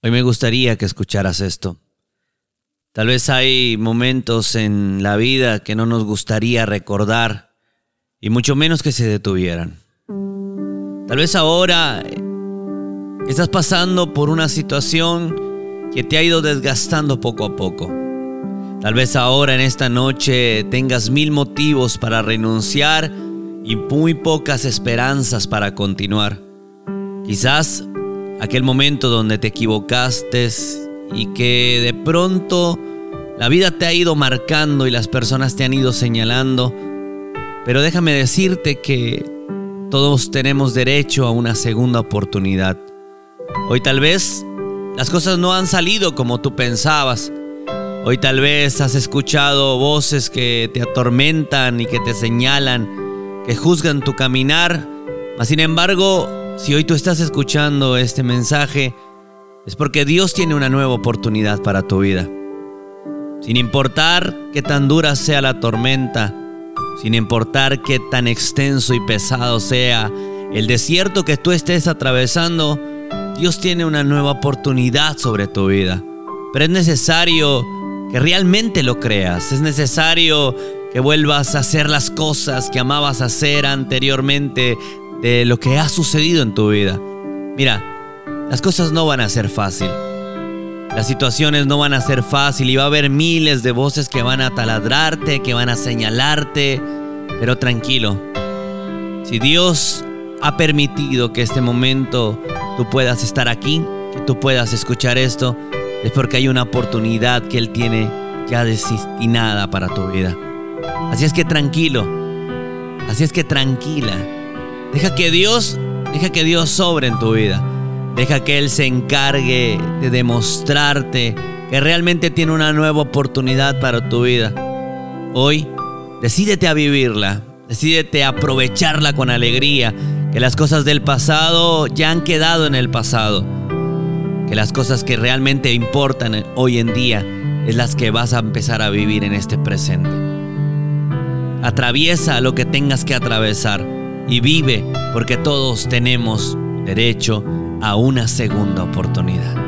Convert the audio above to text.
Hoy me gustaría que escucharas esto. Tal vez hay momentos en la vida que no nos gustaría recordar y mucho menos que se detuvieran. Tal vez ahora estás pasando por una situación que te ha ido desgastando poco a poco. Tal vez ahora en esta noche tengas mil motivos para renunciar y muy pocas esperanzas para continuar. Quizás aquel momento donde te equivocaste y que de pronto la vida te ha ido marcando y las personas te han ido señalando. Pero déjame decirte que todos tenemos derecho a una segunda oportunidad. Hoy tal vez las cosas no han salido como tú pensabas. Hoy tal vez has escuchado voces que te atormentan y que te señalan, que juzgan tu caminar. Mas sin embargo, si hoy tú estás escuchando este mensaje, es porque Dios tiene una nueva oportunidad para tu vida. Sin importar qué tan dura sea la tormenta, sin importar qué tan extenso y pesado sea el desierto que tú estés atravesando, Dios tiene una nueva oportunidad sobre tu vida. Pero es necesario que realmente lo creas. Es necesario que vuelvas a hacer las cosas que amabas hacer anteriormente de lo que ha sucedido en tu vida. Mira, las cosas no van a ser fácil. Las situaciones no van a ser fácil y va a haber miles de voces que van a taladrarte, que van a señalarte. Pero tranquilo, si Dios ha permitido que este momento tú puedas estar aquí, que tú puedas escuchar esto, es porque hay una oportunidad que Él tiene ya destinada para tu vida. Así es que tranquilo, así es que tranquila. Deja que Dios, deja que Dios sobre en tu vida. Deja que Él se encargue de demostrarte que realmente tiene una nueva oportunidad para tu vida. Hoy, decídete a vivirla, decídete a aprovecharla con alegría, que las cosas del pasado ya han quedado en el pasado, que las cosas que realmente importan hoy en día es las que vas a empezar a vivir en este presente. Atraviesa lo que tengas que atravesar y vive porque todos tenemos derecho a una segunda oportunidad.